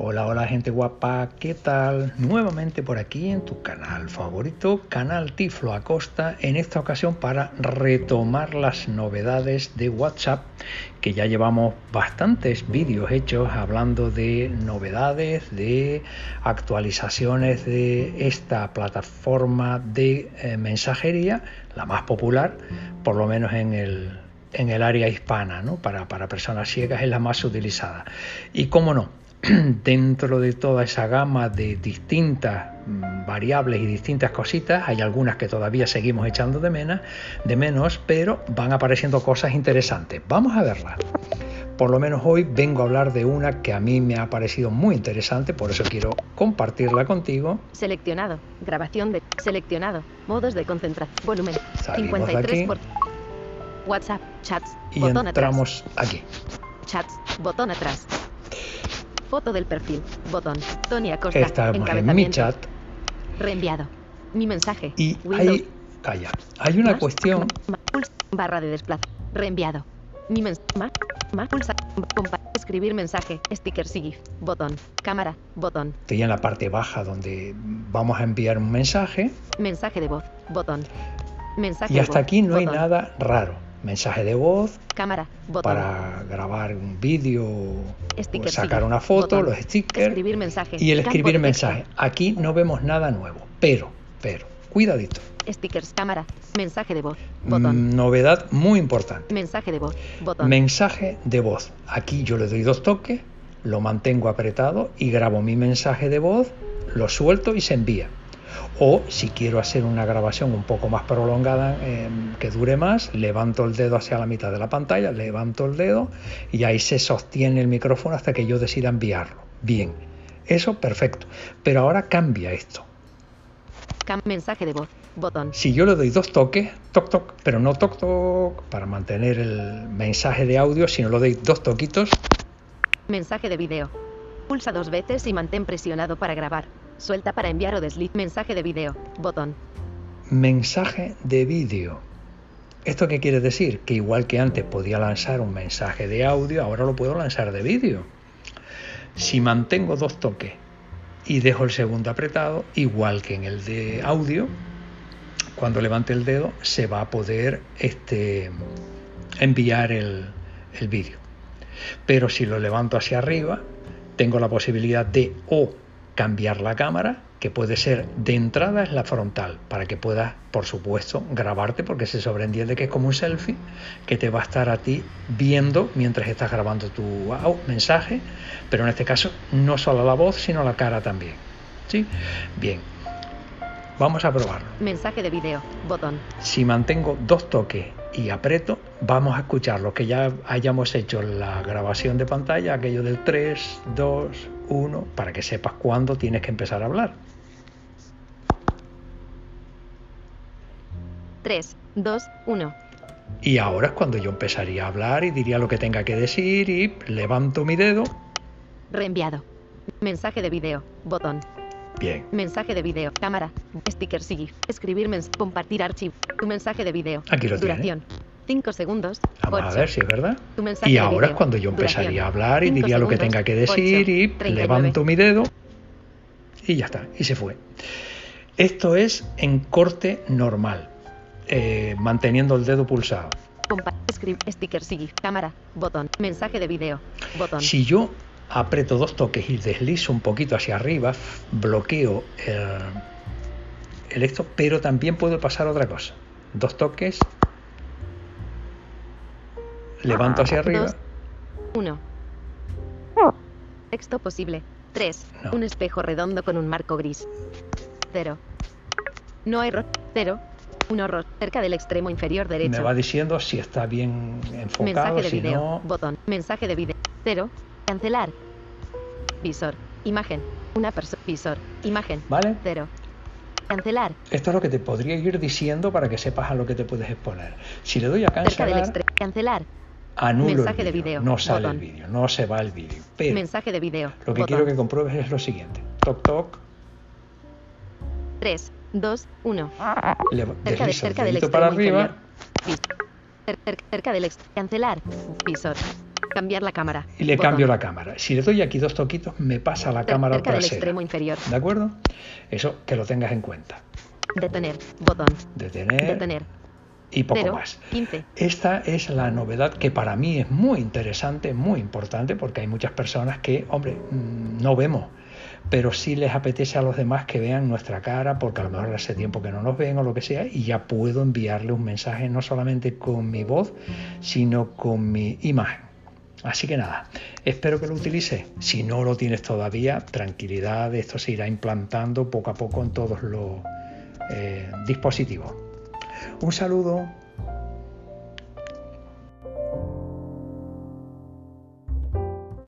Hola, hola gente guapa, ¿qué tal? Nuevamente por aquí en tu canal favorito, Canal Tiflo Acosta, en esta ocasión para retomar las novedades de WhatsApp, que ya llevamos bastantes vídeos hechos hablando de novedades, de actualizaciones de esta plataforma de eh, mensajería, la más popular, por lo menos en el, en el área hispana, ¿no? para, para personas ciegas es la más utilizada. Y cómo no, dentro de toda esa gama de distintas mm, variables y distintas cositas, hay algunas que todavía seguimos echando de menos, de menos, pero van apareciendo cosas interesantes. Vamos a verlas. Por lo menos hoy vengo a hablar de una que a mí me ha parecido muy interesante, por eso quiero compartirla contigo. Seleccionado. Grabación de seleccionado. Modos de concentración. Volumen. Salimos de 53 aquí. por WhatsApp. Chats. Y botón entramos aquí. Chats. Botón atrás. Foto del perfil. Botón. Tony Acosta. Estamos en mi chat Reenviado. Mi mensaje. y Windows. hay, calla, hay una Más, cuestión barra de desplazo. Reenviado. Mi mensaje. Más. Pulsa. Escribir mensaje. Stickers y GIF. Botón. Cámara. Botón. estoy en la parte baja donde vamos a enviar un mensaje Mensaje de voz. Botón. Mensaje y de hasta voz, aquí no hay nada raro. Mensaje de voz Cámara. Botón. para grabar un vídeo, Stickers sacar una foto, botón. los stickers Escribir mensaje. y el escribir mensaje. Aquí no vemos nada nuevo, pero, pero, cuidadito. Stickers. Cámara. Mensaje de voz. Botón. Mm, Novedad muy importante. Mensaje de voz. Botón. Mensaje de voz. Aquí yo le doy dos toques, lo mantengo apretado y grabo mi mensaje de voz, lo suelto y se envía. O si quiero hacer una grabación un poco más prolongada, eh, que dure más, levanto el dedo hacia la mitad de la pantalla, levanto el dedo y ahí se sostiene el micrófono hasta que yo decida enviarlo. Bien, eso perfecto. Pero ahora cambia esto. Mensaje de voz. Botón. Si yo le doy dos toques, toc toc, pero no toc toc para mantener el mensaje de audio, sino le doy dos toquitos, Mensaje de video. Pulsa dos veces y mantén presionado para grabar. Suelta para enviar o desliz. Mensaje de video. Botón. mensaje de vídeo. ¿Esto qué quiere decir? Que igual que antes podía lanzar un mensaje de audio, ahora lo puedo lanzar de vídeo. Si mantengo dos toques y dejo el segundo apretado, igual que en el de audio, cuando levante el dedo se va a poder este, enviar el, el vídeo. Pero si lo levanto hacia arriba, tengo la posibilidad de o cambiar la cámara, que puede ser de entrada es la frontal, para que puedas, por supuesto, grabarte, porque se sobreentiende que es como un selfie, que te va a estar a ti viendo mientras estás grabando tu mensaje, pero en este caso no solo la voz, sino la cara también. ¿Sí? Bien. Vamos a probarlo. Mensaje de video. Botón. Si mantengo dos toques y aprieto, vamos a escuchar lo que ya hayamos hecho en la grabación de pantalla, aquello del 3, 2, 1, para que sepas cuándo tienes que empezar a hablar. 3, 2, 1. Y ahora es cuando yo empezaría a hablar y diría lo que tenga que decir y levanto mi dedo. Reenviado. Mensaje de video. Botón. Bien, Mensaje de video. Cámara. Stickers y GIF. Escribir mensaje. Compartir archivo. Tu mensaje de video. Aquí lo tiene. Duración. 5 segundos. vamos a ver si es verdad. Y ahora es cuando yo empezaría Duración. a hablar y diría lo que tenga que decir y 39. levanto mi dedo y ya está, y se fue. Esto es en corte normal, eh, manteniendo el dedo pulsado. Compa y GIF. Cámara. Botón. Mensaje de video. Botón. Si yo aprieto dos toques y deslizo un poquito hacia arriba, bloqueo el, el esto, pero también puede pasar otra cosa. Dos toques, levanto hacia arriba. Dos. 1. Texto posible. 3. No. Un espejo redondo con un marco gris. 0. No hay rostro. 0. Un horror. Cerca del extremo inferior Me derecho. va diciendo si está bien enfocado, Mensaje de si video. no. Botón. Mensaje de video. 0. Cancelar. Visor. Imagen. Una persona. Visor. Imagen. ¿Vale? 0. Cancelar. Esto es lo que te podría ir diciendo para que sepas a lo que te puedes exponer. Si le doy a Cerca del cancelar. Cancelar. anulo mensaje el de vídeo. video, No sale botón. el vídeo, no se va el vídeo. Pero Mensaje de video. lo que Botón. quiero que compruebes es lo siguiente. Toc toc, 3. 2. 1. le Cerca, de, cerca del extremo para arriba cerca del ex- cancelar. Visor. Cambiar la cámara. Y le Botón. cambio la cámara. Si le doy aquí dos toquitos, me pasa la Cer- cámara cerca del trasera. extremo inferior. ¿De acuerdo? Eso que lo tengas en cuenta. Detener. Botón. Detener Detener. y poco 0, más. 15. Esta es la novedad que para mí es muy interesante, muy importante, porque hay muchas personas que, hombre, mm, no vemos, pero sí les apetece a los demás que vean nuestra cara, porque a lo mejor hace tiempo que no nos ven o lo que sea, y ya puedo enviarle un mensaje no solamente con mi voz, sino con mi imagen. Así que nada, espero que lo utilices. Si no lo tienes todavía, tranquilidad, esto se irá implantando poco a poco en todos los eh, dispositivos. Un saludo